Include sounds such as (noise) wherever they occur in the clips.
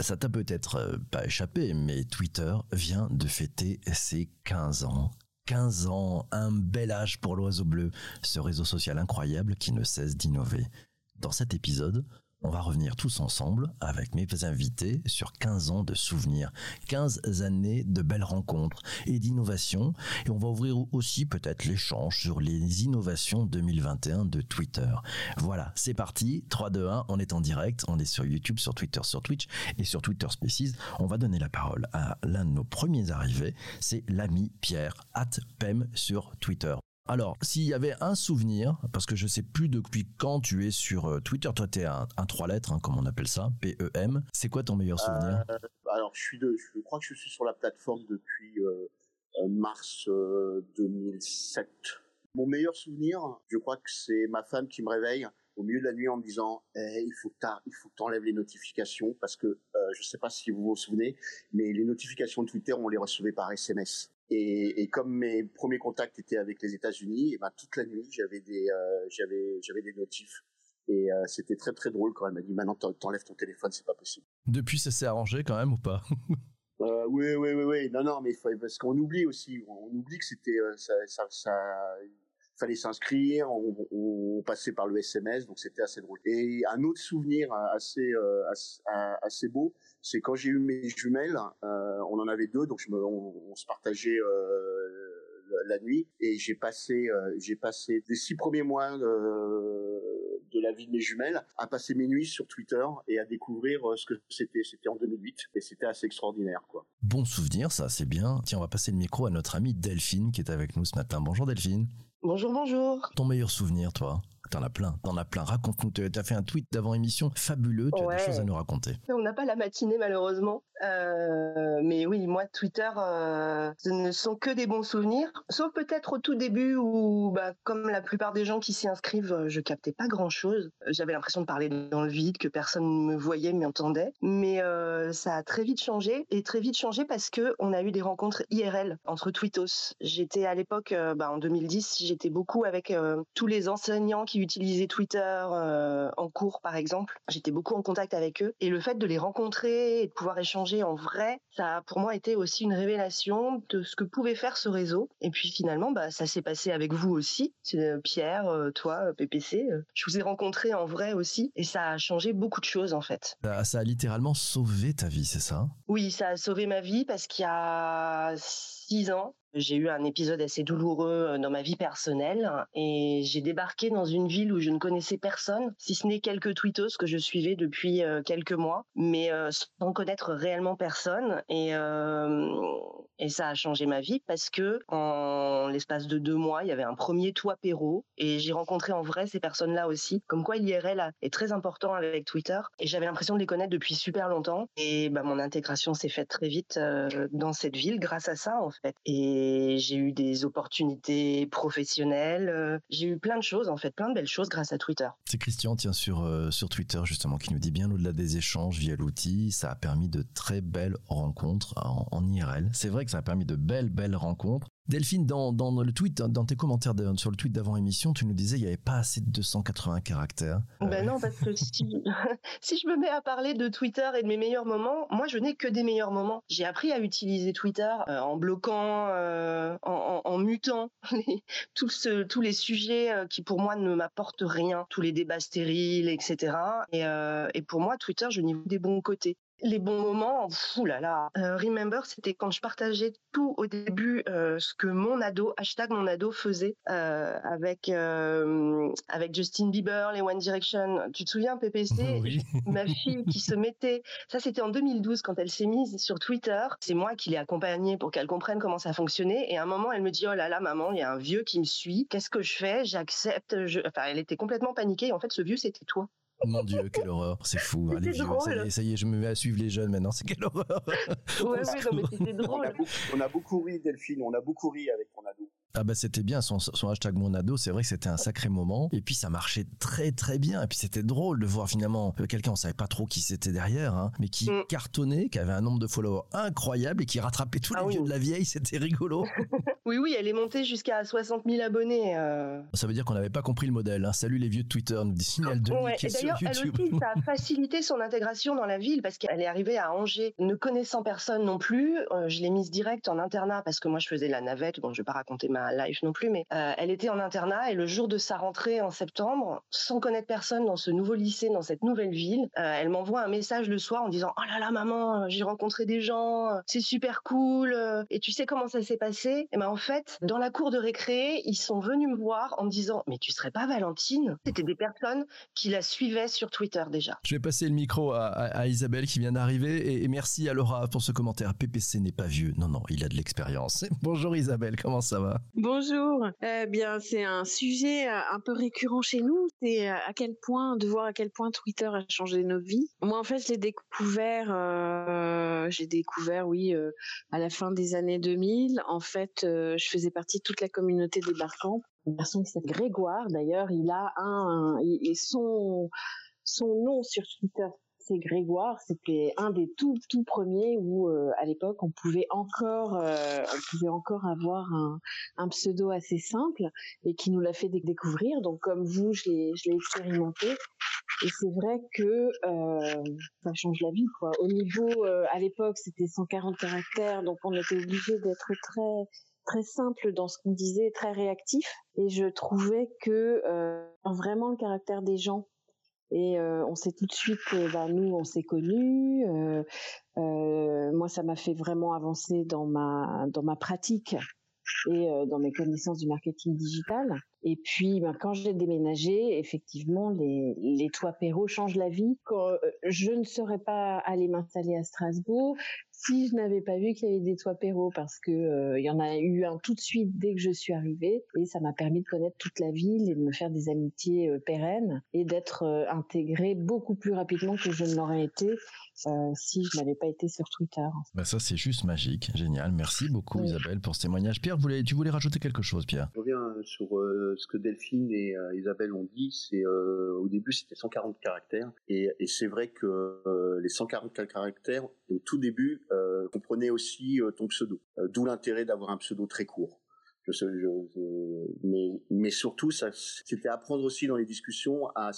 Ça t'a peut-être euh, pas échappé, mais Twitter vient de fêter ses 15 ans. 15 ans, un bel âge pour l'oiseau bleu, ce réseau social incroyable qui ne cesse d'innover. Dans cet épisode, on va revenir tous ensemble avec mes invités sur 15 ans de souvenirs, 15 années de belles rencontres et d'innovations. Et on va ouvrir aussi peut-être l'échange sur les innovations 2021 de Twitter. Voilà, c'est parti. 3, 2, 1, on est en direct. On est sur YouTube, sur Twitter, sur Twitch et sur Twitter Spaces. On va donner la parole à l'un de nos premiers arrivés. C'est l'ami Pierre, at PEM sur Twitter. Alors, s'il y avait un souvenir, parce que je sais plus depuis quand tu es sur euh, Twitter, toi tu es un, trois lettres, hein, comme on appelle ça, P-E-M, c'est quoi ton meilleur souvenir? euh, Alors, je, suis de, je crois que je suis sur la plateforme depuis euh, mars 2007. Mon meilleur souvenir, je crois que c'est ma femme qui me réveille au milieu de la nuit en me disant eh, il faut que il faut que t'enlèves les notifications parce que je je sais pas si vous vous souvenez mais les notifications de Twitter on les recevait par SMS et, et, comme mes premiers contacts étaient avec les États-Unis, et ben toute la nuit j'avais des euh, j'avais j'avais des notifs. Et euh, c'était très très drôle quand elle m'a dit maintenant t'enlèves ton téléphone c'est pas possible. Depuis ça s'est arrangé quand même ou pas? (laughs) Euh, Oui oui oui oui non non mais parce qu'on oublie aussi. On oublie que c'était euh, ça, ça, ça fallait s'inscrire, on, passait par le SMS, donc c'était assez drôle. Et un autre souvenir assez euh, assez, assez beau, c'est quand j'ai eu mes jumelles, euh, on en avait deux, donc on, se partageait euh, la nuit, et j'ai passé euh, j'ai passé les six premiers mois de la vie de mes jumelles à passer mes nuits sur Twitter et à découvrir ce que c'était. C'était en 2008 et c'était assez extraordinaire, quoi. Bon souvenir, ça, c'est bien. Tiens, on va passer le micro à notre amie Delphine qui est avec nous ce matin. Bonjour Delphine. Bonjour, bonjour. Ton meilleur souvenir, toi? T'en as plein, t'en as plein. Raconte-nous, t'as fait un tweet d'avant émission fabuleux, tu as des choses à nous raconter. On n'a pas la matinée malheureusement, euh, mais oui, moi Twitter, euh, ce ne sont que des bons souvenirs, sauf peut-être au tout début où, bah, comme la plupart des gens qui s'y inscrivent, je captais pas grand-chose. J'avais l'impression de parler dans le vide, que personne ne me voyait, m'entendait. Mais euh, ça a très vite changé, et très vite changé parce que on a eu des rencontres IRL entre tweetos. J'étais à l'époque, bah, en 2010, j'étais beaucoup avec tous les enseignants qui utilisaient Twitter euh, en cours, par exemple. J'étais beaucoup en contact avec eux. Et le fait de les rencontrer et de pouvoir échanger en vrai, ça a pour moi été aussi une révélation de ce que pouvait faire ce réseau. Et puis finalement, bah, ça s'est passé avec vous aussi. C'est euh, Pierre, euh, toi, PPC. Je vous ai rencontré en vrai aussi. Et ça a changé beaucoup de choses, en fait. Ça a littéralement sauvé ta vie, c'est ça Oui, ça a sauvé ma vie parce qu'il y a six ans, j'ai eu un épisode assez douloureux euh, dans ma vie personnelle et j'ai débarqué dans une ville où je ne connaissais personne, si ce n'est quelques tweetos que je suivais depuis euh, quelques mois, mais euh, sans connaître réellement personne. Et ça a changé ma vie parce que en l'espace de deux mois, il y avait un premier toit Perrault et j'ai rencontré en vrai ces personnes-là aussi. Comme quoi l'IRL est très important avec Twitter et j'avais l'impression de les connaître depuis super longtemps. Et bah, mon intégration s'est faite très vite dans cette ville grâce à ça en fait. Et j'ai eu des opportunités professionnelles. Euh, j'ai eu plein de choses en fait, plein de belles choses grâce à Twitter. C'est Christian, tiens, sur, euh, sur Twitter justement, qui nous dit bien au-delà des échanges via l'outil, ça a permis de très belles rencontres en, en IRL. C'est vrai que ça a permis de belles, belles rencontres. Delphine, dans, le tweet, dans tes commentaires sur le tweet d'avant émission, tu nous disais qu'il n'y avait pas assez de 280 caractères. Ben non, parce que (laughs) (laughs) si, je me mets à parler de Twitter et de mes meilleurs moments, moi je n'ai que des meilleurs moments. J'ai appris à utiliser Twitter euh, en bloquant, euh, en, mutant (laughs) tous, tous les sujets euh, qui pour moi ne m'apportent rien, tous les débats stériles, etc. Et, et pour moi, Twitter, je n'y vois des bons côtés les bons moments, fou là là. Euh, remember, c'était quand je partageais tout au début euh, ce que mon ado, hashtag mon ado faisait euh, avec avec Justin Bieber, les One Direction. Tu te souviens PPC (laughs) Ma fille qui se mettait, ça c'était en 2012 quand elle s'est mise sur Twitter. C'est moi qui l'ai accompagnée pour qu'elle comprenne comment ça fonctionnait. Et à un moment, elle me dit oh là là maman, il y a un vieux qui me suit. Qu'est-ce que je fais? J'accepte. Enfin, elle était complètement paniquée. En fait, ce vieux c'était toi. Mon Dieu, quelle horreur, c'est fou. Allez, ça y, est, je me mets à suivre les jeunes maintenant, c'est quelle horreur. Ouais, oui, non, mais c'était (laughs) drôle. On a, beaucoup, ri, Delphine, on a beaucoup ri avec ton ado. Ah bah c'était bien son, son hashtag Monado, c'est vrai que c'était un sacré moment. Et puis ça marchait très très bien. Et puis c'était drôle de voir finalement quelqu'un, on savait pas trop qui c'était derrière, hein, mais qui mm. cartonnait, qui avait un nombre de followers incroyable et qui rattrapait tous les ah vieux de la vieille. C'était rigolo. (laughs) oui oui, elle est montée jusqu'à 60 000 abonnés. Euh. Ça veut dire qu'on n'avait pas compris le modèle. Hein. Salut les vieux de Twitter, nous dit Signal de ouais. D'ailleurs, elle aussi, ça a (laughs) facilité son intégration dans la ville parce qu'elle est arrivée à Angers, ne connaissant personne non plus. Euh, je l'ai mise direct en internat parce que moi je faisais la navette. Bon, je vais pas raconter ma life non plus, mais euh, elle était en internat et le jour de sa rentrée en septembre, sans connaître personne dans ce nouveau lycée, dans cette nouvelle ville, euh, elle m'envoie un message le soir en disant Oh là là, maman, j'ai rencontré des gens, c'est super cool. Et tu sais comment ça s'est passé? Et ben en fait, dans la cour de récré, ils sont venus me voir en me disant Mais tu serais pas Valentine? C'était des personnes qui la suivaient sur Twitter déjà. Je vais passer le micro à, Isabelle qui vient d'arriver et, merci à Laura pour ce commentaire. PPC n'est pas vieux. Non, non, il a de l'expérience. (laughs) Bonjour Isabelle, comment ça va? Bonjour. Eh bien, c'est un sujet euh, un peu récurrent chez nous. C'est euh, à quel point, de voir à quel point Twitter a changé nos vies. Moi, en fait, je l'ai découvert, euh, j'ai découvert, oui, à la fin des années 2000. En fait, je faisais partie de toute la communauté des Barcamps. Une personne qui s'appelle Grégoire, d'ailleurs, il a un, son, son nom sur Twitter, c'est Grégoire. C'était un des tout tout premiers où euh, à l'époque on pouvait encore euh, on pouvait encore avoir un, un, pseudo assez simple et qui nous l'a fait découvrir. Donc comme vous, je l'ai je l'ai expérimenté et c'est vrai que euh, ça change la vie quoi. Au niveau à l'époque c'était 140 caractères donc on était obligé d'être très très simple dans ce qu'on disait, très réactif. Et je trouvais que vraiment le caractère des gens et euh, on sait tout de suite, bah, nous, on s'est connus. Euh, euh, moi, ça m'a fait vraiment avancer dans ma dans ma pratique et dans mes connaissances du marketing digital. Et puis, ben, quand j'ai déménagé, effectivement, les, les toits Perrault changent la vie. Quand, je ne serais pas allée m'installer à Strasbourg si je n'avais pas vu qu'il y avait des toits Perrault, parce que euh, il y en a eu un tout de suite dès que je suis arrivée, et ça m'a permis de connaître toute la ville et de me faire des amitiés euh, pérennes et d'être euh, intégrée beaucoup plus rapidement que je ne l'aurais été si je n'avais pas été sur Twitter. Bah ça c'est juste magique, génial. Merci beaucoup Isabelle pour ce témoignage. Pierre, tu voulais rajouter quelque chose, Pierre? Je reviens sur ce que Delphine et Isabelle ont dit. C'est au début c'était 140 caractères et, c'est vrai que les 140 caractères au tout début euh, comprenait aussi euh, ton pseudo. Euh, d'où l'intérêt d'avoir un pseudo très court. Mais, surtout, ça, c'était apprendre aussi dans les discussions à,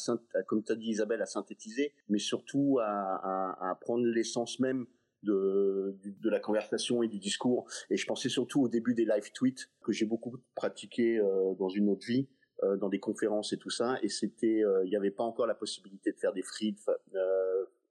comme tu as dit Isabelle, à synthétiser, mais surtout à prendre l'essence même de, de, la conversation et du discours. Et je pensais surtout au début des live tweets que j'ai beaucoup pratiqué euh, dans une autre vie, euh, dans des conférences et tout ça. Et c'était, il n'y avait pas encore la possibilité de faire des frites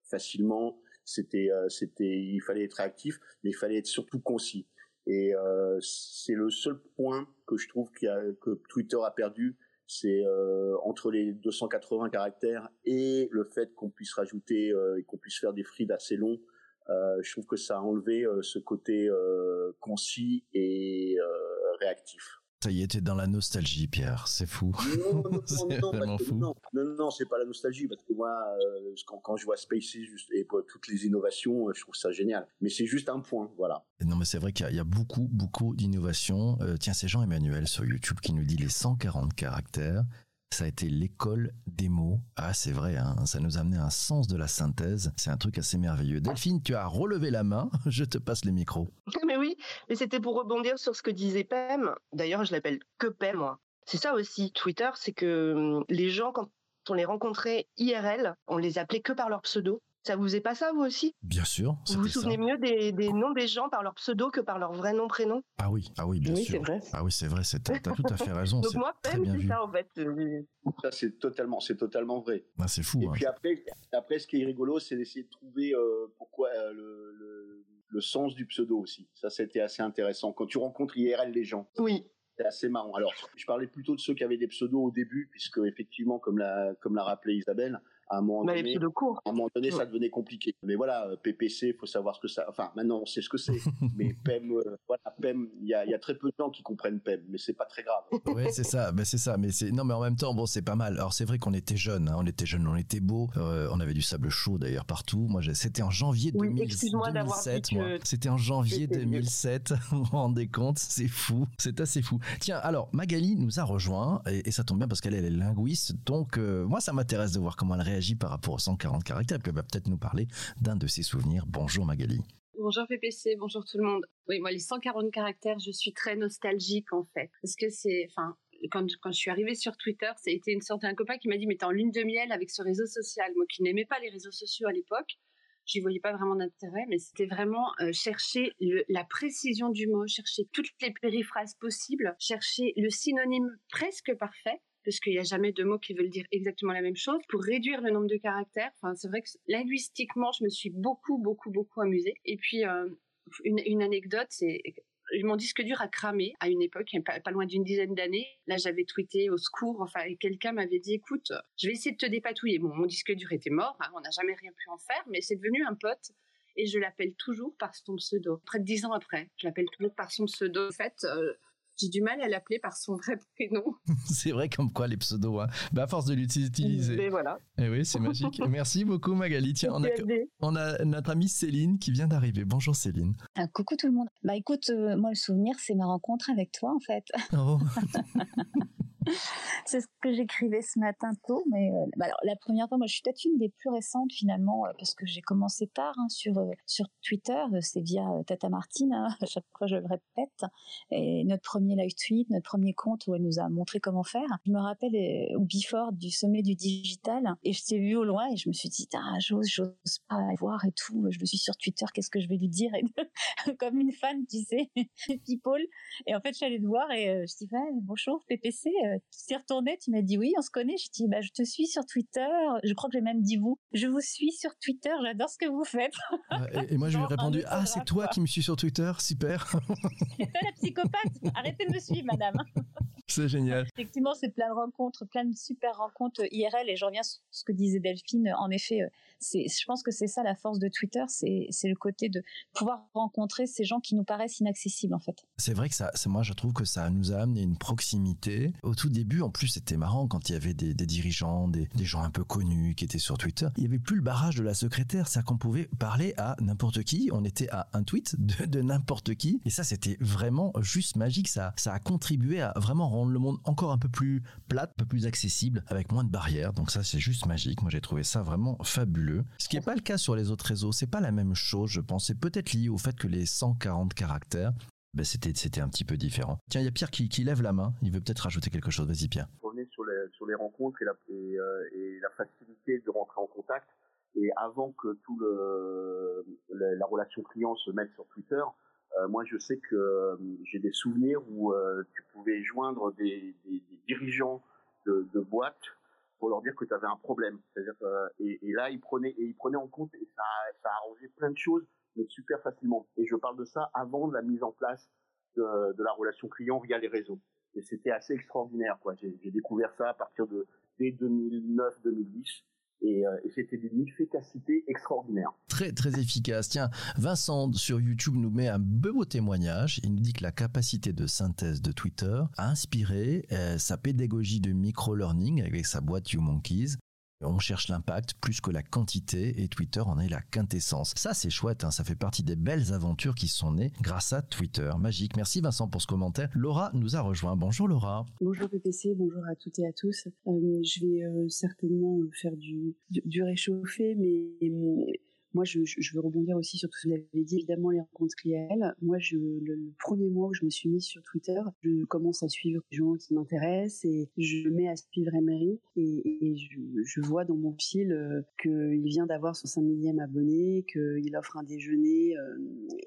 facilement c'était, euh, c'était, il fallait être réactif, mais il fallait être surtout concis. Et euh, c'est le seul point que je trouve a, que Twitter a perdu, c'est euh, entre les 280 caractères et le fait qu'on puisse rajouter et qu'on puisse faire des frides assez longs. Je trouve que ça a enlevé ce côté concis et réactif. Ça y était dans la nostalgie, Pierre. C'est fou. Non, non, non, (laughs) fou. non, non, c'est pas la nostalgie parce que moi, euh, quand, je vois Spaces et toutes les innovations, euh, je trouve ça génial. Mais c'est juste un point, voilà. Non, mais c'est vrai qu'il y, a beaucoup, beaucoup d'innovations. Euh, tiens, c'est Jean-Emmanuel sur YouTube qui nous dit les 140 caractères ça a été l'école des mots. Ah, c'est vrai, hein, ça nous a amené un sens de la synthèse. C'est un truc assez merveilleux. Delphine, tu as relevé la main. (laughs) Je te passe le micro. (laughs) Mais oui, mais c'était pour rebondir sur ce que disait Pem. D'ailleurs, je l'appelle que Pem, moi. C'est ça aussi, Twitter, c'est que hum, les gens, quand on les rencontrait IRL, on les appelait que par leur pseudo. Ça vous est pas ça, vous aussi? Bien sûr. Vous vous souvenez mieux des, noms des gens par leur pseudo que par leur vrai nom, prénom? Ah oui, ah oui, bien oui, sûr. Vrai. Ah oui, c'est vrai, t'as tout à fait raison. (laughs) Donc moi, c'est ça, en fait. Ça, c'est totalement, c'est totalement vrai. Ah, c'est fou. Et hein. puis après, après, ce qui est rigolo, c'est d'essayer de trouver euh, pourquoi euh, le, le, sens du pseudo aussi. Ça, c'était assez intéressant. Quand tu rencontres IRL les gens. Oui. C'est assez marrant. Alors, je parlais plutôt de ceux qui avaient des pseudos au début, puisque effectivement, comme l'a, comme l'a rappelé Isabelle, à un moment Bah, donné, à un moment donné, ça devenait compliqué. Mais voilà, euh, PPC, faut savoir ce que ça. Enfin, maintenant, on sait ce que c'est. (laughs) mais PEM, euh, voilà, PEM, il y a, il y a très peu de gens qui comprennent PEM, mais c'est pas très grave. Oui, c'est ça, ben c'est ça. Mais c'est non, mais en même temps, bon, c'est pas mal. Alors c'est vrai qu'on était jeunes, hein, on était jeunes, on était beaux, euh, on avait du sable chaud d'ailleurs partout. Moi, j'ai- c'était en janvier Oui, 2000 excuse-moi d'avoir 2007. dit que. C'était en janvier j'étais vieux. 2007. Vous vous rendez compte? C'est fou, c'est assez fou. Tiens, alors Magali nous a rejoint et, et ça tombe bien parce qu'elle elle est linguiste, donc euh, moi ça m'intéresse de voir comment elle réagit par rapport aux 140 caractères. Puis elle va peut-être nous parler d'un de ses souvenirs. Bonjour Magali. Bonjour PPC, bonjour tout le monde. Oui, moi les 140 caractères, je suis très nostalgique en fait, parce que c'est, enfin, quand, je suis arrivée sur Twitter, ça a une sorte d'un copain qui m'a dit mais t'es en lune de miel avec ce réseau social. Moi qui n'aimais pas les réseaux sociaux à l'époque, j'y voyais pas vraiment d'intérêt, mais c'était vraiment euh, chercher la précision du mot, chercher toutes les périphrases possibles, chercher le synonyme presque parfait parce qu'il n'y a jamais deux mots qui veulent dire exactement la même chose, pour réduire le nombre de caractères. Enfin, c'est vrai que linguistiquement, je me suis beaucoup, beaucoup, beaucoup amusée. Et puis, euh, une, anecdote, c'est mon disque dur a cramé à une époque, pas, loin d'une dizaine d'années. Là, j'avais tweeté au secours, enfin, quelqu'un m'avait dit, écoute, je vais essayer de te dépatouiller. Bon, mon disque dur était mort, hein, on n'a jamais rien pu en faire, mais c'est devenu un pote. Et je l'appelle toujours par son pseudo. Près de dix ans après, je l'appelle toujours par son pseudo. En fait, euh, j'ai du mal à l'appeler par son vrai (laughs) prénom. (laughs) c'est vrai comme quoi les pseudos, hein. Ben, à force de l'utiliser. Mais voilà. Eh oui, c'est magique. (laughs) Merci beaucoup Magali. Tiens, on a, on a notre amie Céline qui vient d'arriver. Bonjour Céline. Ah, coucou tout le monde. Bah écoute, euh, moi le souvenir c'est ma rencontre avec toi en fait. Oh. (laughs) c'est ce que j'écrivais ce matin tôt, mais euh, bah alors, la première fois, moi je suis peut-être une des plus récentes finalement euh, parce que j'ai commencé tard hein, sur euh, sur Twitter, c'est via Tata Martine, hein, à chaque fois je le répète, et notre premier live tweet, notre premier compte où elle nous a montré comment faire. Je me rappelle au before du sommet du digital et je t'ai vu au loin et je me suis dit ah j'ose j'ose pas voir et tout, je me suis sur Twitter, qu'est-ce que je vais lui dire? (laughs) Comme une fan, tu sais, (laughs) people. Et en fait, je suis allée te voir et je dis, ouais, bonjour, PPC. Euh, tu t'es retourné, tu m'as dit oui, on se connaît. Je dis, bah, je te suis sur Twitter. Je crois que j'ai même dit vous. Je vous suis sur Twitter. J'adore ce que vous faites. Euh, Et, et moi je lui ai répondu Ah, c'est toi qui me suis sur Twitter, super. C'est toi la psychopathe. Arrêtez de me suivre, madame. c'est génial. Effectivement, c'est plein de rencontres, plein de super rencontres IRL. Et je reviens sur ce que disait Delphine. En effet, euh, c'est, je pense que c'est ça la force de Twitter. C'est, c'est le côté de pouvoir rencontrer ces gens qui nous paraissent inaccessibles, en fait. C'est vrai que ça, c'est moi je trouve que ça nous a amené une proximité. Au tout début, en plus, c'était marrant quand il y avait des, dirigeants, des, gens un peu connus qui étaient sur Twitter. Il y avait plus le barrage de la secrétaire, c'est-à-dire qu'on pouvait parler à n'importe qui. On était à un tweet de, de n'importe qui, et ça c'était vraiment juste magique. Ça, ça a contribué à vraiment rendre le monde encore un peu plus plat, un peu plus accessible, avec moins de barrières. Donc ça c'est juste magique. Moi j'ai trouvé ça vraiment fabuleux. Ce qui n'est pas le cas sur les autres réseaux. C'est pas la même chose, je pense. C'est peut-être lié au fait que les 140 caractères ben c'était, c'était un petit peu différent. Tiens, il y a Pierre qui, qui lève la main. Il veut peut-être rajouter quelque chose. Vas-y, Pierre. Je revenais sur les, sur les rencontres et la, et, euh, et la facilité de rentrer en contact. Et avant que tout le, la, la relation client se mette sur Twitter, euh, moi je sais que euh, j'ai des souvenirs où tu pouvais joindre des, dirigeants de, boîtes pour leur dire que tu avais un problème. C'est-à-dire et, là ils prenaient ils prenaient en compte et ça ça arrangeait plein de choses mais super facilement. Et je parle de ça avant la mise en place de, la relation client via les réseaux. Et c'était assez extraordinaire, quoi. J'ai découvert ça à partir de dès 2009-2010. Et, euh, et c'était d'une efficacité extraordinaire. Très, très efficace. Tiens, Vincent sur YouTube nous met un beau témoignage. Il nous dit que la capacité de synthèse de Twitter a inspiré euh, sa pédagogie de micro-learning avec sa boîte YouMonkeys. On cherche l'impact plus que la quantité et Twitter en est la quintessence. Ça, c'est chouette, hein, ça fait partie des belles aventures qui sont nées grâce à Twitter. Magique. Merci Vincent pour ce commentaire. Laura nous a rejoint. Bonjour Laura. Bonjour PPC, bonjour à toutes et à tous. Euh, je vais euh, certainement faire du, réchauffé, mais moi je, je, veux rebondir aussi sur tout ce que vous avez dit. Évidemment, les rencontres IRL. Moi, je, le, le premier mois où je me suis mise sur Twitter, je commence à suivre des gens qui m'intéressent et je me mets à suivre Emery et, et je, je, vois dans mon fil euh, qu'il vient d'avoir son 5 millième abonné, qu'il offre un déjeuner euh,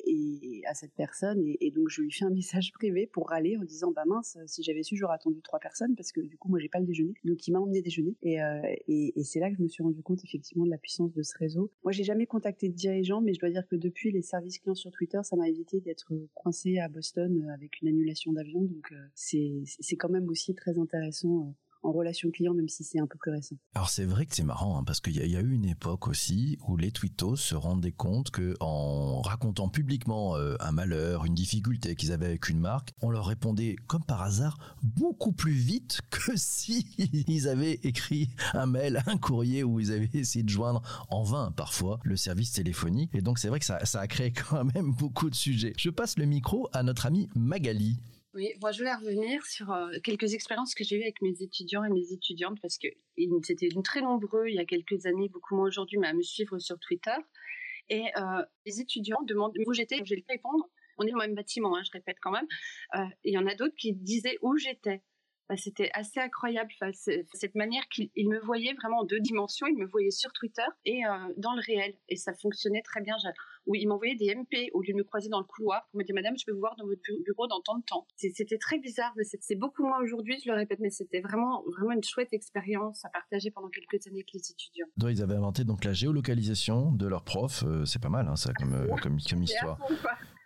et, à cette personne et, et, donc je lui fais un message (laughs) privé pour râler en disant bah mince si j'avais su j'aurais attendu trois personnes parce que du coup moi j'ai pas le déjeuner donc il m'a emmené déjeuner et, euh, et c'est là que je me suis rendu compte effectivement de la puissance de ce réseau moi j'ai jamais contacté de dirigeants mais je dois dire que depuis les services clients sur Twitter ça m'a évité d'être coincé à Boston avec une annulation d'avion. Donc c'est c'est quand même aussi très intéressant en relation client, même si c'est un peu plus récent. Alors c'est vrai que c'est marrant hein, parce qu'il y, a eu une époque aussi où les twittos se rendaient compte que en racontant publiquement euh, un malheur, une difficulté qu'ils avaient avec une marque, on leur répondait comme par hasard beaucoup plus vite (laughs) que si ils avaient écrit un mail, un courrier où ils avaient essayé de joindre en vain parfois le service téléphonique. Et donc c'est vrai que ça, ça a créé quand même (laughs) beaucoup de sujets. Je passe le micro à notre amie Magali. Oui, moi je voulais revenir sur euh, quelques expériences que j'ai eues avec mes étudiants et mes étudiantes parce que c'était très nombreux il y a quelques années, beaucoup moins aujourd'hui, mais à me suivre sur Twitter. Et euh, les étudiants demandent où j'étais, je vais répondre. On est dans le même bâtiment, hein, je répète quand même. Euh, il y en a d'autres qui disaient où j'étais. Bah, c'était assez incroyable. cette manière qu'il me voyait vraiment en deux dimensions. Il me voyait sur Twitter et dans le réel. Et ça fonctionnait très bien où il m'envoyait des MP au lieu de me croiser dans le couloir pour me dire Madame, je peux vous voir dans votre bureau dans tant de temps. C'était très bizarre, mais c'est beaucoup moins aujourd'hui, je le répète, mais c'était vraiment, vraiment une chouette expérience à partager pendant quelques années avec les étudiants. Donc, ils avaient inventé donc la géolocalisation de leurs profs. Euh, c'est pas mal, hein, ça, comme, euh, comme, comme histoire.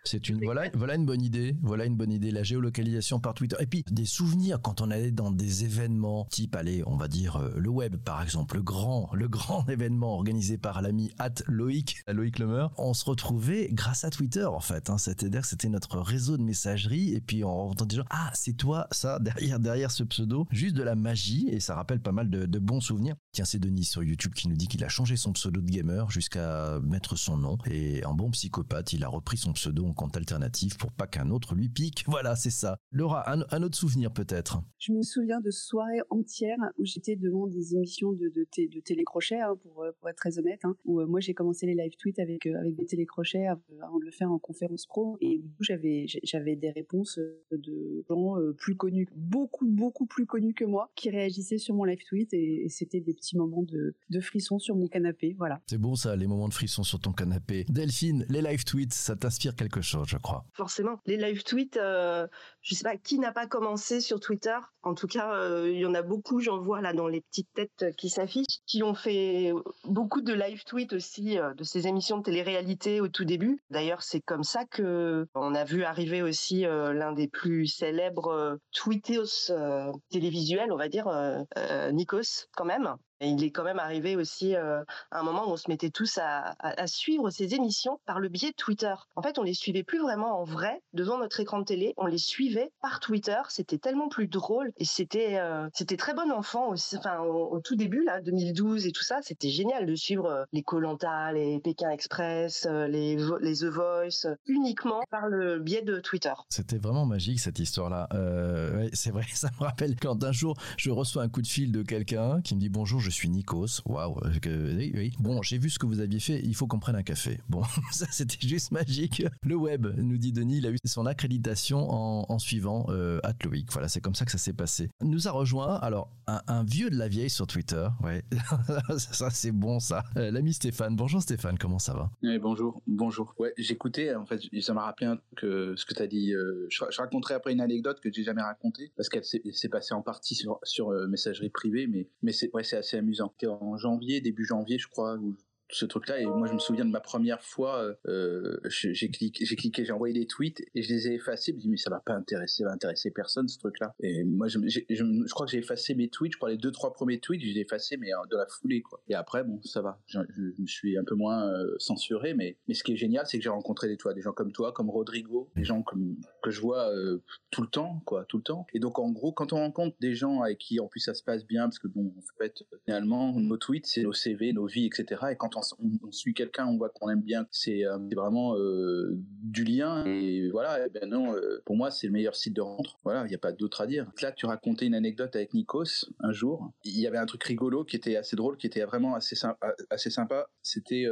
C'est une voilà voilà une bonne idée, voilà une bonne idée la géolocalisation par Twitter. Et puis des souvenirs quand on allait dans des événements type allez, on va dire euh, le web par exemple, le grand le grand (laughs) événement organisé par l'ami at Loïc, Loïc Lemer, on se retrouvait grâce à Twitter en fait, hein, c'est-à-dire c'était notre réseau de messagerie. Et puis on entendait gens ah, c'est toi ça (laughs) derrière derrière ce pseudo, juste de la magie. Et ça rappelle pas mal de, de bons souvenirs. Tiens, c'est Denis sur YouTube qui nous dit qu'il a changé son pseudo de gamer jusqu'à mettre son nom. Et un bon psychopathe, il a repris son pseudo en compte alternatif pour pas qu'un autre lui pique. Voilà, c'est ça. Laura, un, autre souvenir peut-être? Je me souviens de soirées entières où j'étais devant des émissions de, de, de télécrochet, hein, pour, euh, pour, être très honnête, hein, où euh, moi j'ai commencé les live tweets avec, euh, avec des télécrochets avant de le faire en conférence pro et où j'avais j'avais des réponses de gens plus connus, beaucoup beaucoup plus connus que moi, qui réagissaient sur mon live tweet et, et c'était des petits moments de, de frissons sur mon canapé. Voilà. C'est bon ça, les moments de frissons sur ton canapé. Delphine, les live tweets, ça t'inspire quelque chose je crois. Forcément. Les live tweets, euh, je sais pas qui n'a pas commencé sur Twitter? En tout cas, euh, il y en a beaucoup, j'en vois là dans les petites têtes qui s'affichent, qui ont fait beaucoup de live tweets aussi euh, de ces émissions de télé-réalité au tout début. D'ailleurs, c'est comme ça que on a vu arriver aussi l'un des plus célèbres tweetos télévisuels, on va dire, Nikos, quand même, il est quand même arrivé aussi euh, un moment où on se mettait tous à, suivre ces émissions par le biais de Twitter. En fait, on les suivait plus vraiment en vrai devant notre écran de télé, on les suivait par Twitter. C'était tellement plus drôle et c'était euh, c'était très bon enfant aussi. Enfin, au, tout début là, 2012 et tout ça, c'était génial de suivre euh, les Colanta, les Pékin Express, les The Voice uniquement par le biais de Twitter. C'était vraiment magique cette histoire-là. c'est vrai, (laughs) ça me rappelle quand un jour je reçois un coup de fil de quelqu'un qui me dit bonjour je suis Nikos. Waouh. Oui, oui. Bon, j'ai vu ce que vous aviez fait. Il faut qu'on prenne un café. Bon, (laughs) ça c'était juste magique. Le web, nous dit Denis, il a eu son accréditation en, suivant euh, Atloïc. Voilà, c'est comme ça que ça s'est passé. Nous a rejoint alors un, vieux de la vieille sur Twitter. Ouais, (laughs) ça c'est bon ça. Euh, l'ami Stéphane. Bonjour Stéphane, comment ça va? Oui, Bonjour, bonjour. Ouais, j'écoutais. En fait, ça m'a rappelé un que ce que tu as dit. Euh, je, raconterai après une anecdote que j'ai jamais racontée parce qu'elle s'est passée en partie sur, sur messagerie privée, mais mais c'est ouais, c'est assez amusant. En janvier, début janvier, je crois, ce truc-là. Et moi, je me souviens de ma première fois, euh, euh j'ai cliqué, j'ai envoyé des tweets et je les ai effacés. Je me dis mais ça va pas intéresser, va intéresser personne ce truc-là. Et moi, je, crois que j'ai effacé mes tweets. Je crois les deux trois premiers tweets, je les ai effacés mais euh, de la foulée quoi. Et après, bon, ça va. Je, me suis un peu moins censuré, mais mais ce qui est génial, c'est que j'ai rencontré des toi, des gens comme toi, comme Rodrigo, des gens comme que je vois tout le temps, quoi, tout le temps. Et donc en gros, quand on rencontre des gens avec qui en plus ça se passe bien, parce que bon, en fait, finalement, nos tweets, c'est nos CV, nos vies, etc. Et quand on, suit quelqu'un, on voit qu'on aime bien, c'est euh, vraiment euh, du lien. Et voilà, et ben non, euh, pour moi, c'est le meilleur site de rencontre. Voilà, il n'y a pas d'autre à dire. Là, tu racontais une anecdote avec Nikos un jour. Il y avait un truc rigolo qui était assez drôle, qui était vraiment assez sympa. Assez sympa. C'était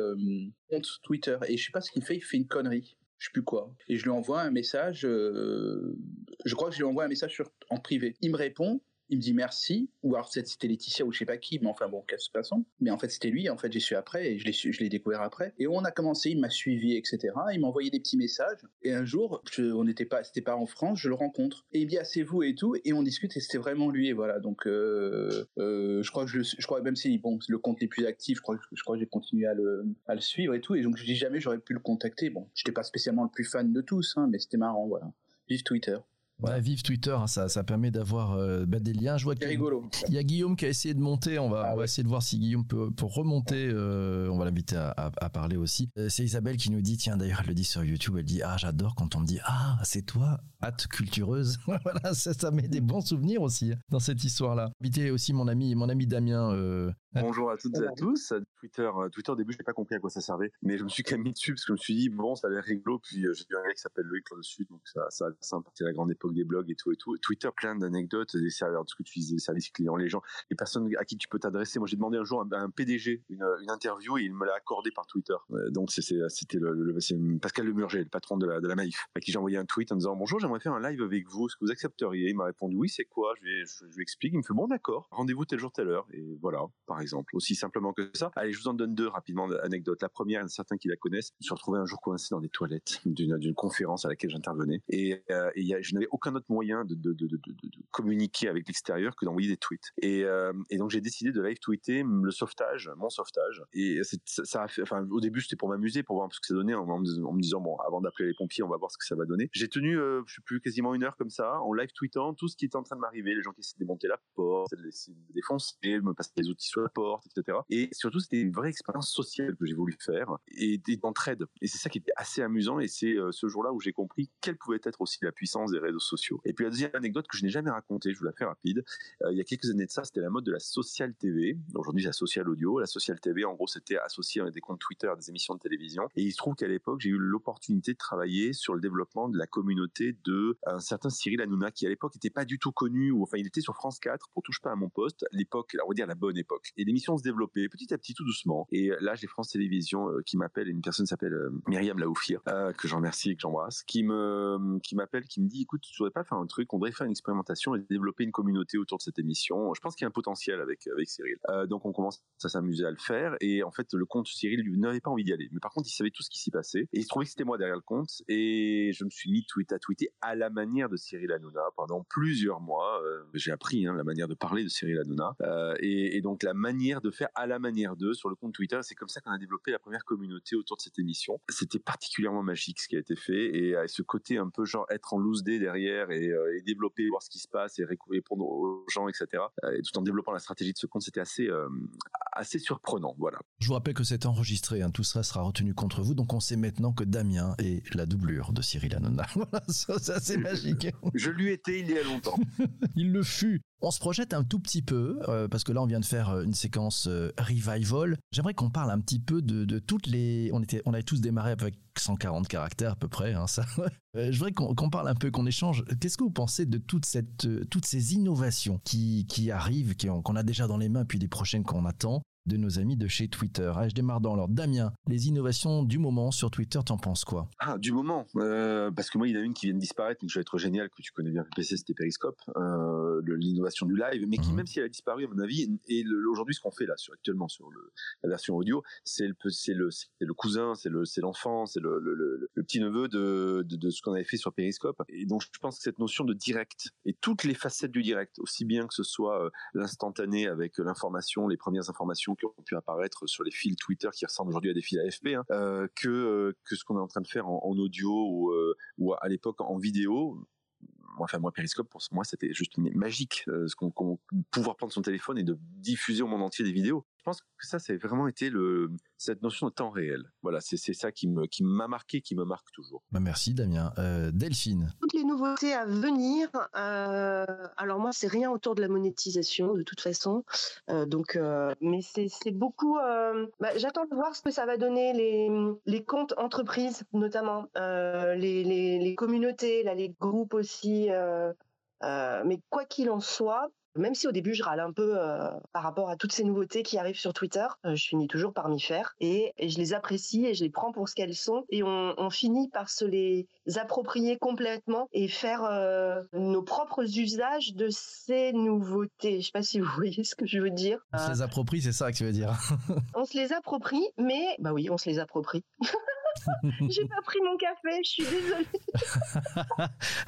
compte Twitter. Et je sais pas ce qu'il fait, il fait une connerie je sais plus quoi. Et je lui envoie un message, je crois que je lui envoie un message en privé. Il me répond, il me dit merci, ou alors c'était Laetitia ou je sais pas qui, mais enfin bon, de toute façon. Mais en fait, c'était lui, en fait, j'ai su après, et je l'ai je découvert après. Et on a commencé, il m'a suivi, etc. Il m'a envoyé des petits messages, et un jour, on n'était pas, c'était pas en France, je le rencontre. Et il me dit, ah, c'est vous et tout, et on discute, et c'était vraiment lui, et voilà. Donc, euh, euh, je crois que je, je crois, même si, bon, le compte n'est plus actif, je crois, je crois que j'ai continué à le, à le suivre et tout, et donc je dis jamais j'aurais pu le contacter. Bon, j'étais pas spécialement le plus fan de tous, hein, mais c'était marrant, voilà. Vive Twitter. Vive Twitter, hein, ça, ça permet d'avoir euh, bah, des liens. Je vois qu'il. Il y a Guillaume qui a essayé de monter. On va, Ah on va ouais. essayer de voir si Guillaume peut, peut remonter. euh, on va l'inviter à, à- à parler aussi. Euh, c'est Isabelle qui nous dit, tiens, d'ailleurs, elle le dit sur YouTube. Elle dit, ah, j'adore quand on me dit, ah, c'est toi, hâte cultureuse. (laughs) voilà, ça, ça met des bons souvenirs aussi hein, dans cette histoire-là. Inviter aussi mon ami, mon ami Damien. Euh, Bonjour à toutes et à tous. Twitter, euh, Twitter au début, j'ai pas compris à quoi ça servait, mais je me suis quand même mis dessus parce que je me suis dit bon, ça a l'air rigolo. Puis euh, j'ai vu un gars qui s'appelle Loïc là-dessus, donc ça, ça a sympa. C'est la grande époque des blogs et tout et tout. Twitter, plein d'anecdotes, des serveurs, de ce que tu disais, des services clients, les gens, les personnes à qui tu peux t'adresser. Moi, j'ai demandé un jour à un PDG une, une interview et il me l'a accordé par Twitter. Euh, donc c'était le, Pascal Lemurger, le patron de la, de la Maïf, à qui j'ai envoyé un tweet en disant bonjour, j'aimerais faire un live avec vous. Est-ce que vous accepteriez? Il m'a répondu oui, c'est quoi? Je lui, ai- je, je lui explique. Il me fait bon, d'accord. Rendez-vous tel jour, telle heure. Et voilà, par aussi simplement que ça. Allez, je vous en donne deux rapidement anecdotes. La première, il y en certains qui la connaissent. Je me suis retrouvé un jour coincé dans des toilettes d'une conférence à laquelle j'intervenais. Et, euh, je n'avais aucun autre moyen de, de, de, de, de- de communiquer avec l'extérieur que d'envoyer des tweets. Et, euh, et donc j'ai décidé de live tweeter le sauvetage, mon sauvetage. Et ça, a fait, enfin, au début c'était pour m'amuser, pour voir ce que ça donnait, en, me disant bon, avant d'appeler les pompiers, on va voir ce que ça va donner. J'ai tenu, euh, je sais plus, quasiment une heure comme ça, en live tweetant tout ce qui était en train de m'arriver, les gens qui essaient de démonter la porte, de laisser me défoncer, me passer des outils sur la Et surtout c'était une vraie expérience sociale que j'ai voulu faire et d'entraide. Et c'est ça qui était assez amusant. Et c'est euh, ce jour-là où j'ai compris quelle pouvait être aussi la puissance des réseaux sociaux. Et puis la deuxième anecdote que je n'ai jamais racontée, je vous la fais rapide. Euh, il y a quelques années de ça, c'était la mode de la social TV. Aujourd'hui, c'est la social audio. La social TV, en gros, c'était associé à des comptes Twitter, à des émissions de télévision. Et il se trouve qu'à l'époque, j'ai eu l'opportunité de travailler sur le développement de la communauté de un certain Cyril Hanouna, qui à l'époque n'était pas du tout connu, ou enfin, il était sur France 4 pour Touche pas à mon poste, l'époque, on va dire la bonne époque. Et l'émission se développait petit à petit, tout doucement. Et là, j'ai France Télévisions euh, qui m'appelle, une personne s'appelle euh, Myriam Laoufir, euh, que j'en remercie et que j'embrasse, qui me, qui m'appelle, qui me dit, écoute, tu voudrais pas faire un truc, on devrait faire une expérimentation et développer une communauté autour de cette émission. Je pense qu'il y a un potentiel avec, avec Cyril. Donc on commence à s'amuser à le faire et en fait le compte Cyril lui n'avait pas envie d'y aller. Mais par contre il savait tout ce qui s'y passait et il se trouvait que c'était moi derrière le compte et je me suis mis tweet à tweeter à la manière de Cyril Hanouna pendant plusieurs mois. J'ai appris hein, la manière de parler de Cyril Hanouna et donc la manière de faire à la manière d'eux sur le compte Twitter. C'est comme ça qu'on a développé la première communauté autour de cette émission. C'était particulièrement magique ce qui a été fait et euh, ce côté un peu genre être en loose day derrière et, euh, et développer, voir ce qui se passe et ré- répondre aux gens, etc. Euh, et tout en développant la stratégie de ce compte, c'était assez euh, assez surprenant. Voilà. Je vous rappelle que c'est enregistré, hein, tout ça sera retenu contre vous, donc on sait maintenant que Damien est la doublure de Cyril Hanouna. (laughs) Voilà, ça, c'est magique. Je lui étais il y a longtemps. (laughs) Il le fut. On se projette un tout petit peu, euh, parce que là on vient de faire euh, une séquence euh, revival. J'aimerais qu'on parle un petit peu de, toutes les... On, était, on avait tous démarré avec 140 caractères à peu près, hein, ça. (laughs) Euh, je voudrais qu'on parle un peu, qu'on échange. Qu'est-ce que vous pensez de toute cette, toutes ces innovations qui, arrivent, qu'on a déjà dans les mains, puis les prochaines qu'on attend? De nos amis de chez Twitter. Allez, je démarre dans l'ordre. Damien, les innovations du moment sur Twitter, t'en penses quoi? Ah, du moment, euh, parce que moi, il y en a une qui vient de disparaître, mais qui va être géniale, que tu connais bien, PPC, c'était Periscope, euh, le- l'innovation du live, mais qui, Mhm. même si elle a disparu, à mon avis, et le- aujourd'hui, ce qu'on fait là, sur, actuellement, sur le, la version audio, c'est le, pe- c'est le, c'est le cousin, c'est le, c'est l'enfant, c'est le, le, le, le petit neveu de, de, de ce qu'on avait fait sur Periscope. Et donc, je pense que cette notion de direct, et toutes les facettes du direct, aussi bien que ce soit euh, l'instantané avec l'information, les premières informations qui ont pu apparaître sur les fils Twitter qui ressemblent aujourd'hui à des fils AFP, hein, euh, que, euh, que ce qu'on est en train de faire en, audio ou, euh, ou à l'époque en vidéo. Enfin, moi, Periscope, pour moi, c'était juste magique. euh, ce qu'on- pouvoir prendre son téléphone et de diffuser au monde entier des vidéos. Je pense que ça, c'est vraiment été le, cette notion de temps réel. Voilà, c'est, c'est ça qui, me, qui m'a marqué, qui me marque toujours. Bah, Merci Damien. Euh, Delphine Toutes les nouveautés à venir. euh, alors moi, c'est rien autour de la monétisation de toute façon. Euh, donc, euh, mais c'est c'est beaucoup. euh, bah, J'attends de voir ce que ça va donner les les comptes entreprises, notamment euh, les, les les communautés, là, les groupes aussi. euh, euh, mais quoi qu'il en soit. Même si au début je râle un peu euh, par rapport à toutes ces nouveautés qui arrivent sur Twitter, euh, je finis toujours par m'y faire et, et je les apprécie et je les prends pour ce qu'elles sont et on, on finit par se les approprier complètement et faire euh, nos propres usages de ces nouveautés. Je sais pas si vous (laughs) voyez ce que je veux dire. On se les approprie, c'est ça que tu veux dire (laughs) on se les approprie, mais bah oui, on se les approprie. (laughs) (laughs) J'ai pas pris mon café, je suis désolée.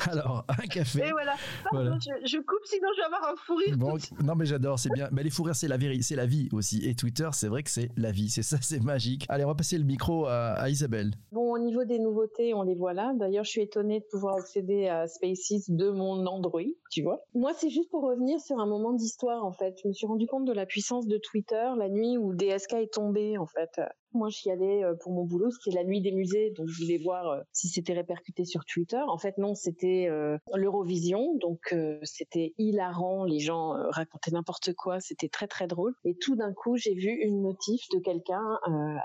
(laughs) Alors, un café. Et voilà. Pardon, Je, je, coupe, sinon je vais avoir un fou rire. Bon, non, mais j'adore, c'est bien. Mais les fous rires, c'est la, c'est la vie aussi. Et Twitter, c'est vrai que c'est la vie. C'est ça, c'est magique. Allez, on va passer le micro à, à, Isabelle. Bon, au niveau des nouveautés, on les voit là. D'ailleurs, je suis étonnée de pouvoir accéder à Spaces de mon Android, tu vois. Moi, c'est juste pour revenir sur un moment d'histoire, en fait. Je me suis rendu compte de la puissance de Twitter la nuit où DSK est tombé, en fait. Moi, j'y allais euh, pour mon boulot. C'était la nuit des musées, donc je voulais voir euh, si c'était répercuté sur Twitter. En fait, non, c'était euh, l'Eurovision, donc c'était hilarant. Les gens racontaient n'importe quoi. C'était très très drôle. Et tout d'un coup, j'ai vu une notif de quelqu'un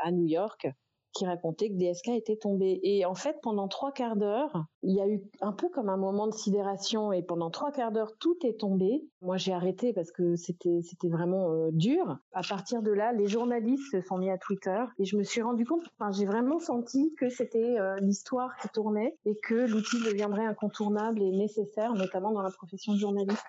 à New York qui racontait que DSK était tombé. Et en fait, pendant trois quarts d'heure, il y a eu un peu comme un moment de sidération et pendant trois quarts d'heure, tout est tombé. Moi, j'ai arrêté parce que c'était c'était vraiment euh, dur. À partir de là, les journalistes se sont mis à Twitter et je me suis rendu compte, enfin, j'ai vraiment senti que c'était euh, l'histoire qui tournait et que l'outil deviendrait incontournable et nécessaire, notamment dans la profession de journaliste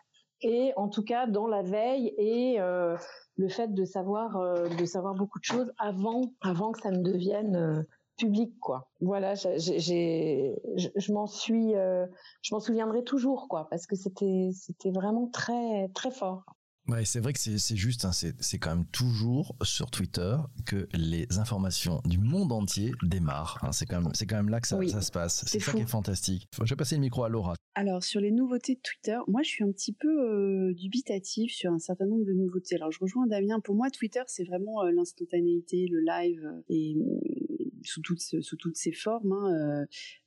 et en tout cas dans la veille et euh, le fait de savoir euh, de savoir beaucoup de choses avant avant que ça ne devienne euh, public quoi. Voilà, j'ai je m'en suis je m'en souviendrai toujours quoi parce que c'était c'était vraiment très très fort. Ouais, c'est vrai que c'est juste, hein, c'est quand même toujours sur Twitter que les informations du monde entier démarrent. Hein, c'est quand même, quand même là que ça, ça se passe. C'est ça qui est fantastique. Je vais passer le micro à Laura. Alors sur les nouveautés de Twitter, moi je suis un petit peu euh, dubitatif sur un certain nombre de nouveautés. Alors je rejoins Damien. Pour moi, Twitter c'est vraiment euh, l'instantanéité, le live euh, et sous toutes sous ses formes. Hein,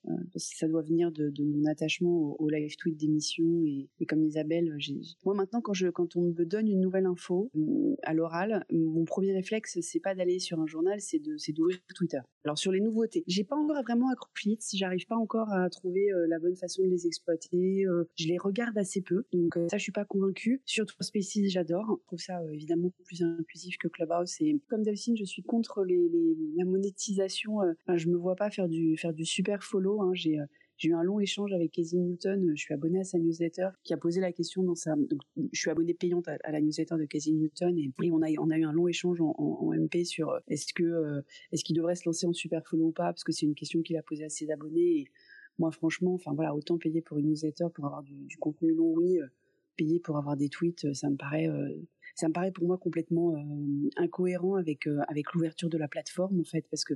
euh, parce que ça doit venir de, mon attachement au, live tweet d'émission et, et, comme Isabelle, moi maintenant quand on me donne une nouvelle info euh, à l'oral, mon premier réflexe c'est pas d'aller sur un journal, c'est d'ouvrir Twitter. Alors sur les nouveautés, j'ai pas encore vraiment accroché, si j'arrive pas encore à trouver euh, la bonne façon de les exploiter, je les regarde assez peu, donc ça je suis pas convaincue. Sur Spaces, j'adore, je trouve ça évidemment plus inclusif que Clubhouse et comme Delphine, je suis contre la monétisation. Enfin, je me vois pas faire du faire du super follow Hein. Euh, j'ai eu un long échange avec Casey Newton. Je suis abonnée à sa newsletter qui a posé la question dans sa. Donc, je suis abonnée payante à, la newsletter de Casey Newton et, a on a eu un long échange en, MP sur euh, est-ce que euh, est-ce qu'il devrait se lancer en super follow ou pas parce que c'est une question qu'il a posée à ses abonnés. Moi, franchement, enfin voilà, autant payer pour une newsletter pour avoir du contenu long, oui. payer pour avoir des tweets, ça me paraît ça me paraît pour moi complètement euh, incohérent avec euh, avec l'ouverture de la plateforme en fait parce que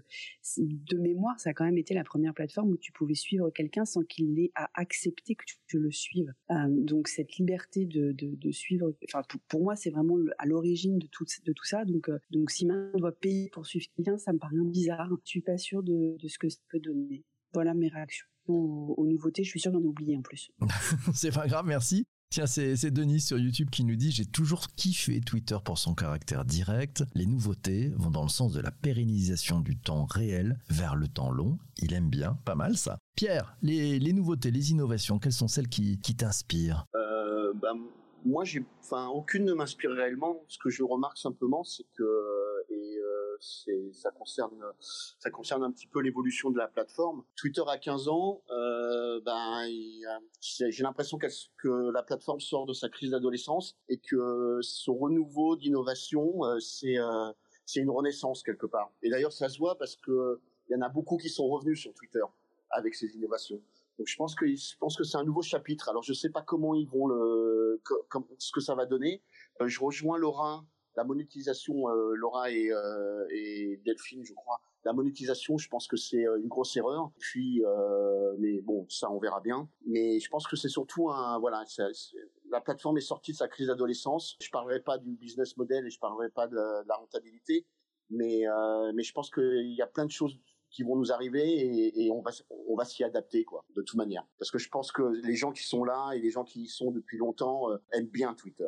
de mémoire ça a quand même été la première plateforme où tu pouvais suivre quelqu'un sans qu'il ait à accepter que tu, le suives. Euh, donc cette liberté de, de, suivre enfin pour, moi c'est vraiment à l'origine de tout de tout ça. Donc donc si maintenant on doit payer pour suivre quelqu'un ça me paraît bizarre. Je suis pas sûre de, de ce que ça peut donner. Voilà mes réactions aux, aux nouveautés. Je suis sûre ai oublié en plus. (laughs) C'est pas grave merci Tiens, c'est Denis sur YouTube qui nous dit J'ai toujours kiffé Twitter pour son caractère direct. Les nouveautés vont dans le sens de la pérennisation du temps réel vers le temps long. Il aime bien, pas mal ça. Pierre, les, nouveautés, les innovations, quelles sont celles qui, t'inspirent? Euh, bah, Moi, enfin, aucune ne m'inspire réellement. Ce que je remarque simplement, c'est que ça concerne ça concerne un petit peu l'évolution de la plateforme. Twitter a 15 ans, euh, ben j'ai l'impression que la plateforme sort de sa crise d'adolescence et que son renouveau d'innovation euh, c'est euh, c'est une renaissance quelque part. Et d'ailleurs ça se voit parce que il y en a beaucoup qui sont revenus sur Twitter avec ces innovations. Je pense que c'est un nouveau chapitre. Alors je sais pas comment ils vont le ce que ça va donner. Euh, je rejoins Laura la monétisation, euh, Laura et, euh, et, Delphine, je crois, la monétisation, je pense que c'est une grosse erreur. Puis, mais bon, ça, on verra bien. Mais je pense que c'est surtout un, voilà, la plateforme est sortie de sa crise d'adolescence. Je parlerai pas du business model et je parlerai pas de la, rentabilité, mais je pense qu'il y a plein de choses qui vont nous arriver et, et on va on va s'y adapter quoi de toute manière parce que je pense que les gens qui sont là et les gens qui y sont depuis longtemps aiment bien Twitter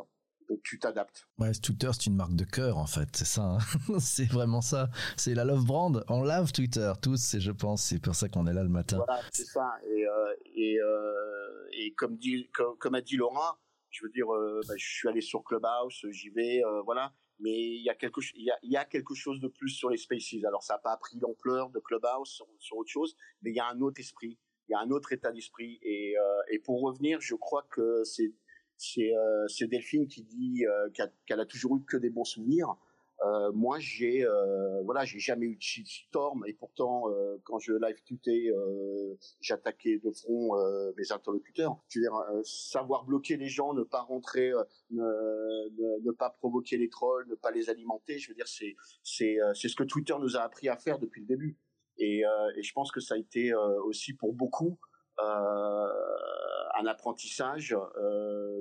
donc tu t'adaptes. Ouais, Twitter, c'est une marque de cœur en fait, c'est ça. Hein. (laughs) c'est vraiment ça. C'est la love brand. On lave Twitter tous, et je pense c'est pour ça qu'on est là le matin. Voilà, c'est ça. Et, euh, et, euh, et comme dit, comme, a dit Laura, je veux dire, euh, bah, je suis allé sur Clubhouse, j'y vais, voilà. Mais il y a quelque, il y a, y a quelque chose de plus sur les Spaces. Alors ça n'a pas pris l'ampleur de Clubhouse sur, autre chose, mais il y a un autre esprit, il y a un autre état d'esprit. Et, et pour revenir, je crois que c'est c'est euh, Delphine qui dit euh, qu'elle a toujours eu que des bons souvenirs. Euh, moi, j'ai euh, voilà, j'ai jamais eu de shitstorm et pourtant, euh, quand je live euh, j'attaquais de front euh, mes interlocuteurs. Je veux dire, savoir bloquer les gens, ne pas rentrer, ne, ne, ne, pas provoquer les trolls, ne pas les alimenter. Je veux dire, c'est c'est c'est ce que Twitter nous a appris à faire depuis le début. Et, et je pense que ça a été aussi pour beaucoup un apprentissage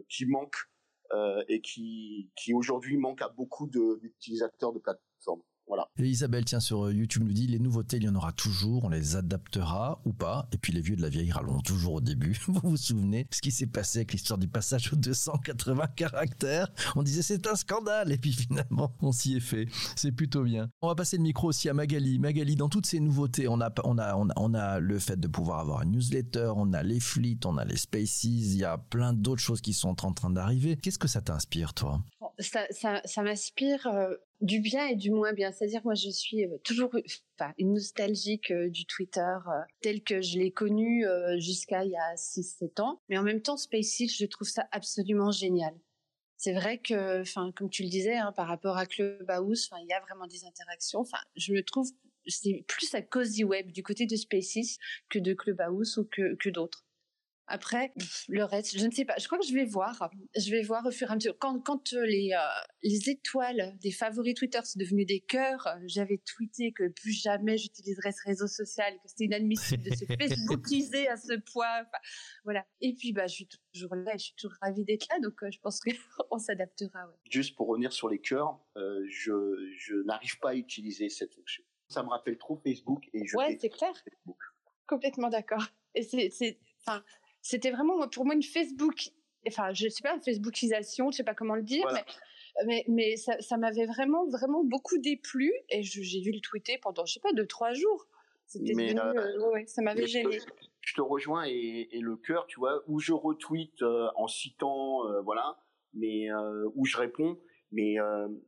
qui manque euh, et qui, qui aujourd'hui manque à beaucoup d'utilisateurs de, de plateformes. Voilà. Et Isabelle, tiens, sur euh, YouTube nous dit les nouveautés, il y en aura toujours, on les adaptera ou pas. Et puis les vieux de la vieille râlons (laughs) toujours au début. Vous vous souvenez ce qui s'est passé avec l'histoire du passage aux 280 caractères? On disait c'est un scandale et puis finalement on s'y est fait. C'est plutôt bien. On va passer le micro aussi à Magali. Magali, dans toutes ces nouveautés, on a, on a, on a, on a le fait de pouvoir avoir une newsletter, on a les fleets, on a les spaces, il y a plein d'autres choses qui sont en train d'arriver. Qu'est-ce que ça t'inspire, toi? Ça, ça, ça m'inspire euh, du bien et du moins bien. C'est-à-dire, moi, je suis euh, toujours enfin, une nostalgique euh, du Twitter tel que je l'ai connu jusqu'à il y a 6-7 ans. Mais en même temps, SpaceX, je trouve ça absolument génial. C'est vrai que, enfin, comme tu le disais, hein, par rapport à Clubhouse, enfin, il y a vraiment des interactions. Enfin, je me trouve c'est plus à Cozy Web du côté de SpaceX que de Clubhouse ou que d'autres. Après, le reste, je ne sais pas. Je crois que je vais voir. Je vais voir au fur et à mesure. Quand, quand euh, les, euh, les étoiles des favoris Twitter sont devenues des cœurs, euh, j'avais tweeté que plus jamais j'utiliserais ce réseau social, que c'était inadmissible de se (laughs) facebookiser à ce point. voilà. Et puis, bah, je suis toujours là, je suis toujours ravie d'être là, donc je pense (laughs) qu'on s'adaptera. Juste pour revenir sur les cœurs, je, je n'arrive pas à utiliser cette fonction. Ça me rappelle trop Facebook et je. Ouais, c'est clair. Facebook. Complètement d'accord. Et c'est, enfin, c'était vraiment pour moi une Facebook, enfin je sais pas, une Facebookisation, je sais pas comment le dire, mais mais, mais ça, ça m'avait vraiment vraiment beaucoup déplu et j'ai dû le tweeter pendant je sais pas deux trois jours. C'était euh, euh, ouais, ça m'avait gêné. Je, te rejoins et, et le cœur, tu vois, où je retweet euh, en citant, voilà, mais où je réponds, mais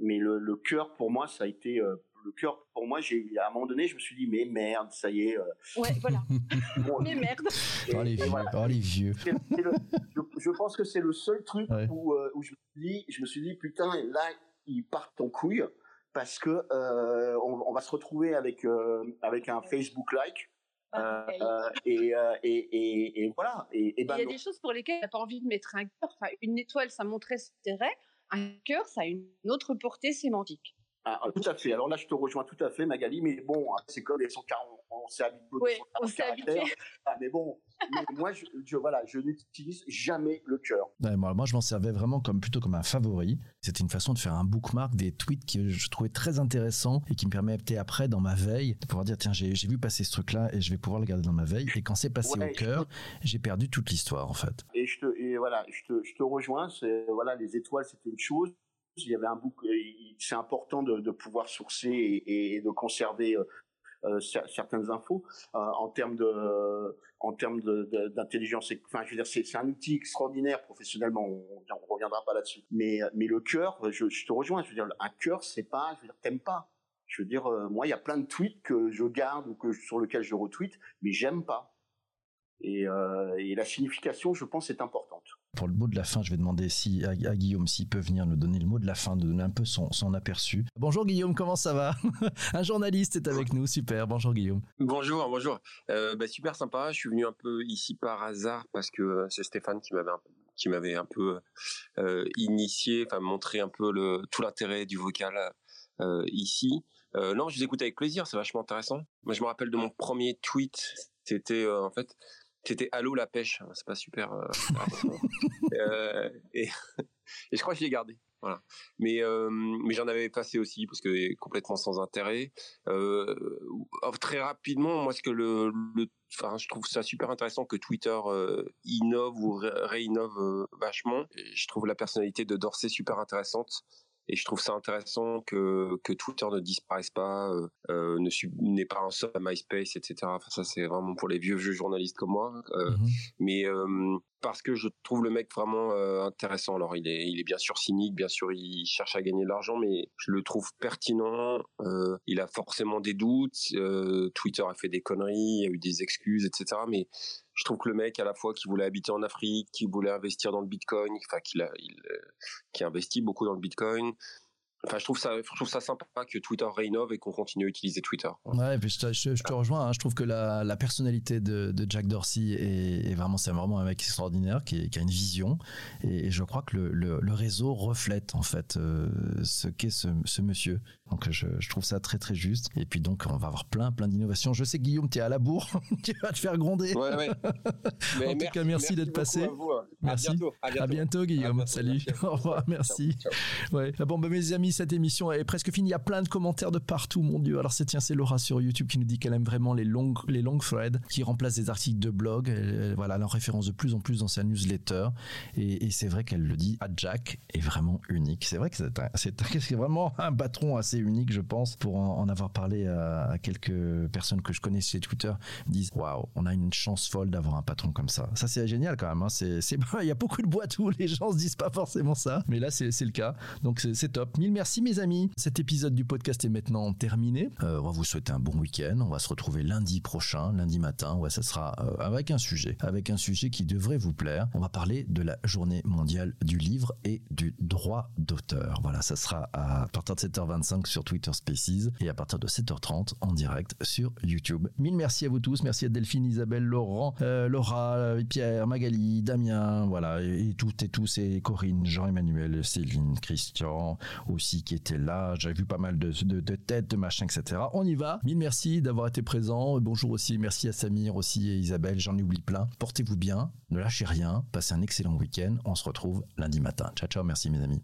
mais le, le cœur pour moi ça a été le cœur, pour moi, j'ai à un moment donné, je me suis dit mais merde, ça y est. Euh. Ouais, voilà. (laughs) mais merde. oh les vieux. Oh, les vieux. je, pense que c'est le seul truc où, euh, où je me suis dit, je me suis dit putain, là ils partent en couille parce que euh, on, va se retrouver avec avec un Facebook like. et, et, et, et, voilà. Et, il y a des choses pour lesquelles tu n'as pas envie de mettre un cœur. Enfin, une étoile, ça montrait ce intérêt. Un cœur, ça a une autre portée sémantique. Ah, ah, tout à fait. Alors là, je te rejoins tout à fait, Magali, mais bon, c'est comme les 140, on s'est habitué oui, on s'est habitué. Ah, mais bon, moi, je, je, voilà, je n'utilise jamais le cœur. moi, moi, je m'en servais vraiment comme plutôt comme un favori. C'était une façon de faire un bookmark des tweets que je trouvais très intéressants et qui me permettait après, dans ma veille, de pouvoir dire tiens, j'ai vu passer ce truc-là et je vais pouvoir le garder dans ma veille. Et quand c'est passé au cœur, j'ai perdu toute l'histoire en fait. Et je te, et voilà, je te, je te rejoins. C'est voilà, les étoiles, c'était une chose il y avait un bouc, c'est important de, pouvoir sourcer et, de conserver euh, euh certaines infos euh, en termes de en termes d'intelligence enfin je veux dire c'est un outil extraordinaire professionnellement on, on reviendra pas là-dessus. Mais le cœur je, te rejoins je veux dire un cœur c'est pas je veux dire t'aimes pas. Je veux dire euh, moi il y a plein de tweets que je garde ou que sur lesquels je retweet mais j'aime pas. Et, euh, et la signification je pense est importante pour le mot de la fin, je vais demander à, Guillaume s'il peut venir nous donner le mot de la fin, de donner un peu son, aperçu. Bonjour Guillaume, comment ça va (laughs) Un journaliste est avec nous, super. Bonjour Guillaume. Bonjour, bonjour. Euh, bah, super sympa. Je suis venu un peu ici par hasard parce que euh, c'est Stéphane qui m'avait un peu qui m'avait un peu euh, initié, enfin montré un peu tout l'intérêt du vocal ici. non, je vous écoute avec plaisir, c'est vachement intéressant. Moi, je me rappelle de mon premier tweet, c'était en fait c'était Allô la pêche. C'est pas super. Euh, (laughs) euh, (laughs) et, je crois que je l'ai gardé. Voilà. Mais euh, mais j'en avais passé aussi parce que complètement sans intérêt. très rapidement, moi ce que le, enfin je trouve ça super intéressant que Twitter innove ou réinnove vachement. je trouve la personnalité de Dorsey super intéressante et je trouve ça intéressant que que Twitter ne disparaisse pas, euh, euh n'est pas un seul à MySpace, etc. Enfin, ça c'est vraiment pour les vieux vieux journalistes comme moi. Euh, mmh Mais euh, parce que je trouve le mec vraiment euh, intéressant. Alors il est il est bien sûr cynique, bien sûr il cherche à gagner de l'argent, mais je le trouve pertinent. il a forcément des doutes. Twitter a fait des conneries, il y a eu des excuses, etc. Mais je trouve que le mec à la fois qui voulait habiter en Afrique, qui voulait investir dans le Bitcoin, enfin qu'il a, il, qui investit beaucoup dans le Bitcoin, Enfin, je trouve ça, je trouve ça sympa que Twitter réinnove et qu'on continue à utiliser Twitter. Ouais, puis je, te, je, te rejoins. Hein. Je trouve que la, la personnalité de, de, Jack Dorsey est, est vraiment, c'est vraiment un mec extraordinaire qui, est, qui, a une vision. Et, je crois que le, le, le réseau reflète en fait euh, ce qu'est ce, ce, monsieur. Donc je, je, trouve ça très très juste. Et puis donc on va avoir plein plein d'innovations. Je sais Guillaume, tu es à la bourre, (laughs) tu vas te faire gronder. Ouais, ouais. (laughs) Mais en tout merci, cas, merci, merci d'être passé. À vous. Merci. À bientôt. À bientôt, à bientôt Guillaume. À bientôt. Salut. Merci. (laughs) Au revoir. Merci. Ciao, Ouais. Bon, bah, mes amis, cette émission est presque finie. Il y a plein de commentaires de partout, mon Dieu. Alors, c'est tiens, c'est Laura sur YouTube qui nous dit qu'elle aime vraiment les longues, les longues threads qui remplacent des articles de blog. Elle, voilà, en référence de plus en plus dans sa newsletter. Et, c'est vrai qu'elle le dit. À Jack est vraiment unique. C'est vrai que c'est, vraiment un patron assez unique, je pense, pour en, avoir parlé à, quelques personnes que je connais chez Twitter. Disent, waouh, on a une chance folle d'avoir un patron comme ça. Ça, c'est génial quand même. Hein. (laughs) Il y a beaucoup de boîtes où les gens se disent pas forcément ça, mais là, c'est, le cas. Donc, c'est top. Mille merci, mes amis. Cet épisode du podcast est maintenant terminé. Euh, on va vous souhaiter un bon week-end. On va se retrouver lundi prochain, lundi matin. Ouais, ça sera euh, avec un sujet, avec un sujet qui devrait vous plaire. On va parler de la journée mondiale du livre et du droit d'auteur. Voilà, ça sera à partir de 7h25 sur Twitter Spaces et à partir de 7h30 en direct sur YouTube. Mille merci à vous tous. Merci à Delphine, Isabelle, Laurent, euh, Laura, Pierre, Magali, Damien, voilà, et, et toutes et tous, et Corinne, Jean-Emmanuel, Céline, Christian qui était là. J'avais vu pas mal de têtes, de machins, etc. On y va. Mille merci d'avoir été présent. Bonjour aussi. Merci à Samir aussi et Isabelle. J'en oublie plein. Portez-vous bien. Ne lâchez rien. Passez un excellent week-end. On se retrouve lundi matin. Ciao, ciao. Merci, mes amis.